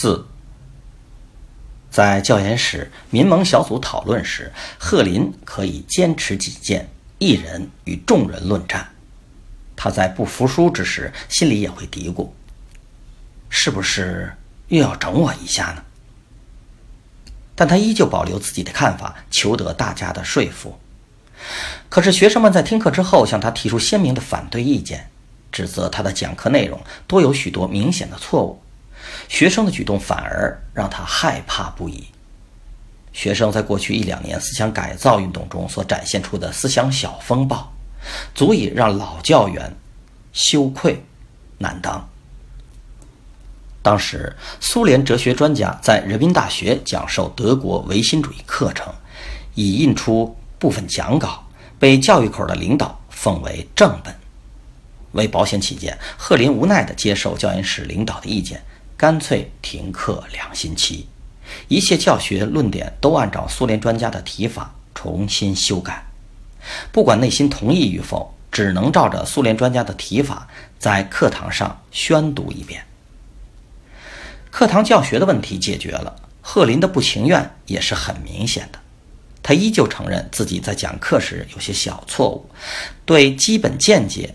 四，在教研室民盟小组讨论时，贺林可以坚持己见，一人与众人论战。他在不服输之时，心里也会嘀咕：“是不是又要整我一下呢？”但他依旧保留自己的看法，求得大家的说服。可是学生们在听课之后，向他提出鲜明的反对意见，指责他的讲课内容多有许多明显的错误。学生的举动反而让他害怕不已。学生在过去一两年思想改造运动中所展现出的思想小风暴，足以让老教员羞愧难当。当时，苏联哲学专家在人民大学讲授德国唯心主义课程，已印出部分讲稿，被教育口的领导奉为正本。为保险起见，贺林无奈地接受教研室领导的意见。干脆停课两星期，一切教学论点都按照苏联专家的提法重新修改。不管内心同意与否，只能照着苏联专家的提法在课堂上宣读一遍。课堂教学的问题解决了，贺林的不情愿也是很明显的。他依旧承认自己在讲课时有些小错误，对基本见解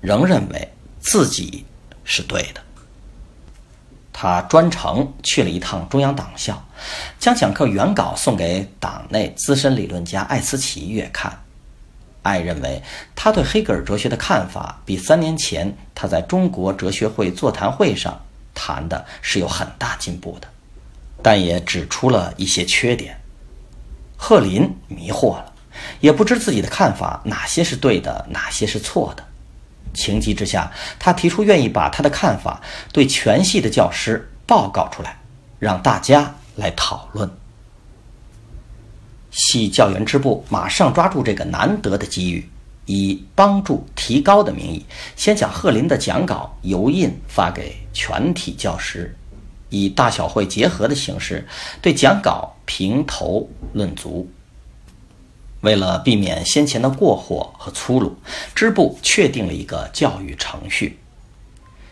仍认为自己是对的。他专程去了一趟中央党校，将讲课原稿送给党内资深理论家艾思奇阅看。艾认为他对黑格尔哲学的看法比三年前他在中国哲学会座谈会上谈的是有很大进步的，但也指出了一些缺点。贺林迷惑了，也不知自己的看法哪些是对的，哪些是错的。情急之下，他提出愿意把他的看法对全系的教师报告出来，让大家来讨论。系教员支部马上抓住这个难得的机遇，以帮助提高的名义，先将贺林的讲稿油印发给全体教师，以大小会结合的形式对讲稿评头论足。为了避免先前的过火和粗鲁，支部确定了一个教育程序：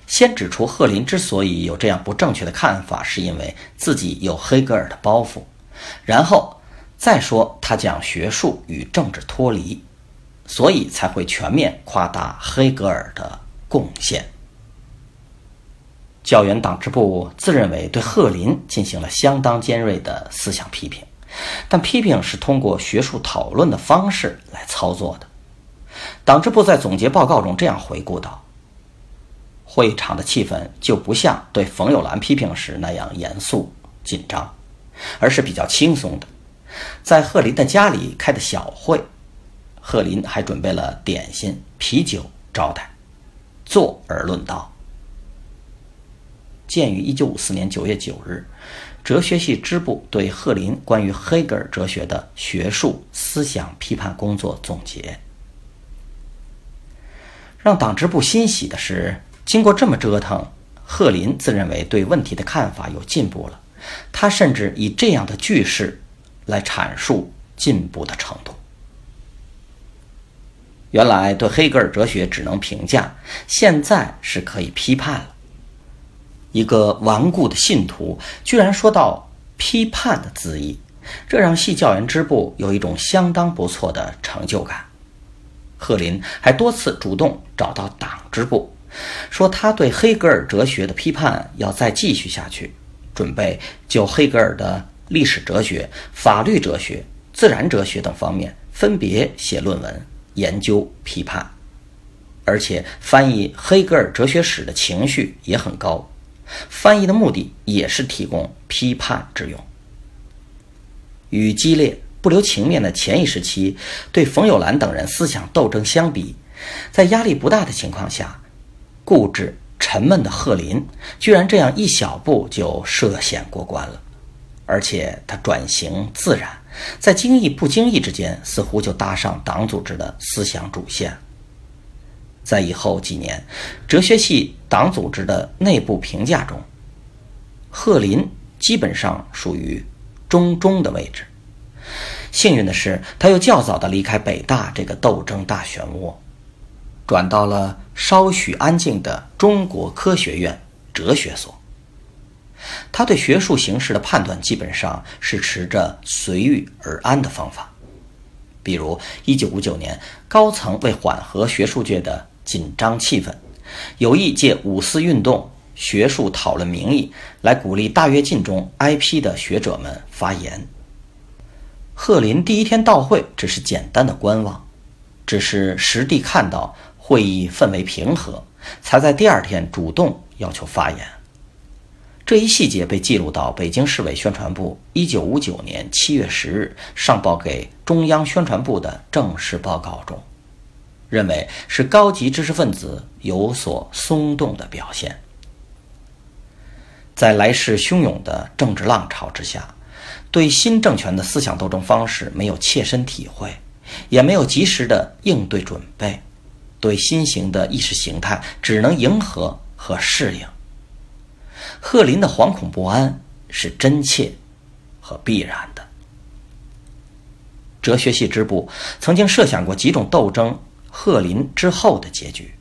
先指出贺林之所以有这样不正确的看法，是因为自己有黑格尔的包袱；然后再说他讲学术与政治脱离，所以才会全面夸大黑格尔的贡献。教员党支部自认为对贺林进行了相当尖锐的思想批评。但批评是通过学术讨论的方式来操作的。党支部在总结报告中这样回顾道：“会场的气氛就不像对冯友兰批评时那样严肃紧张，而是比较轻松的。在贺林的家里开的小会，贺林还准备了点心、啤酒招待。坐而论道。鉴于一九五四年九月九日。”哲学系支部对贺林关于黑格尔哲学的学术思想批判工作总结，让党支部欣喜的是，经过这么折腾，贺林自认为对问题的看法有进步了。他甚至以这样的句式来阐述进步的程度：原来对黑格尔哲学只能评价，现在是可以批判了。一个顽固的信徒居然说到批判的字意，这让系教员支部有一种相当不错的成就感。贺林还多次主动找到党支部，说他对黑格尔哲学的批判要再继续下去，准备就黑格尔的历史哲学、法律哲学、自然哲学等方面分别写论文研究批判，而且翻译黑格尔哲学史的情绪也很高。翻译的目的也是提供批判之用。与激烈、不留情面的前一时期，对冯友兰等人思想斗争相比，在压力不大的情况下，固执沉闷的贺林居然这样一小步就涉险过关了，而且他转型自然，在经意不经意之间，似乎就搭上党组织的思想主线。在以后几年，哲学系党组织的内部评价中，贺林基本上属于中中的位置。幸运的是，他又较早的离开北大这个斗争大漩涡，转到了稍许安静的中国科学院哲学所。他对学术形势的判断基本上是持着随遇而安的方法。比如，一九五九年，高层为缓和学术界的紧张气氛，有意借五四运动学术讨论名义来鼓励大跃进中挨批的学者们发言。贺林第一天到会只是简单的观望，只是实地看到会议氛围平和，才在第二天主动要求发言。这一细节被记录到北京市委宣传部一九五九年七月十日上报给中央宣传部的正式报告中，认为是高级知识分子有所松动的表现。在来势汹涌的政治浪潮之下。对新政权的思想斗争方式没有切身体会，也没有及时的应对准备，对新型的意识形态只能迎合和适应。贺林的惶恐不安是真切和必然的。哲学系支部曾经设想过几种斗争贺林之后的结局，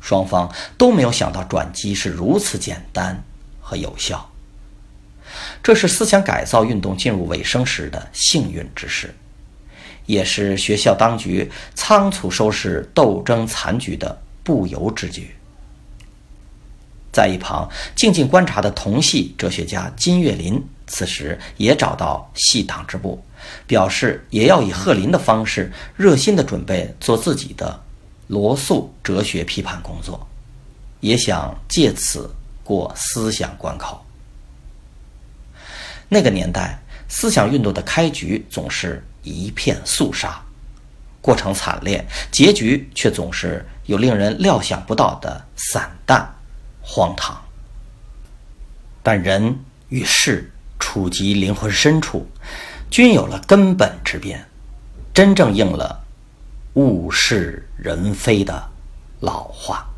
双方都没有想到转机是如此简单和有效。这是思想改造运动进入尾声时的幸运之事，也是学校当局仓促收拾斗争残局的不由之举。在一旁静静观察的同系哲学家金岳霖，此时也找到系党支部，表示也要以贺林的方式，热心的准备做自己的罗素哲学批判工作，也想借此过思想关口。那个年代，思想运动的开局总是一片肃杀，过程惨烈，结局却总是有令人料想不到的散淡、荒唐。但人与事触及灵魂深处，均有了根本之变，真正应了物是人非的老话。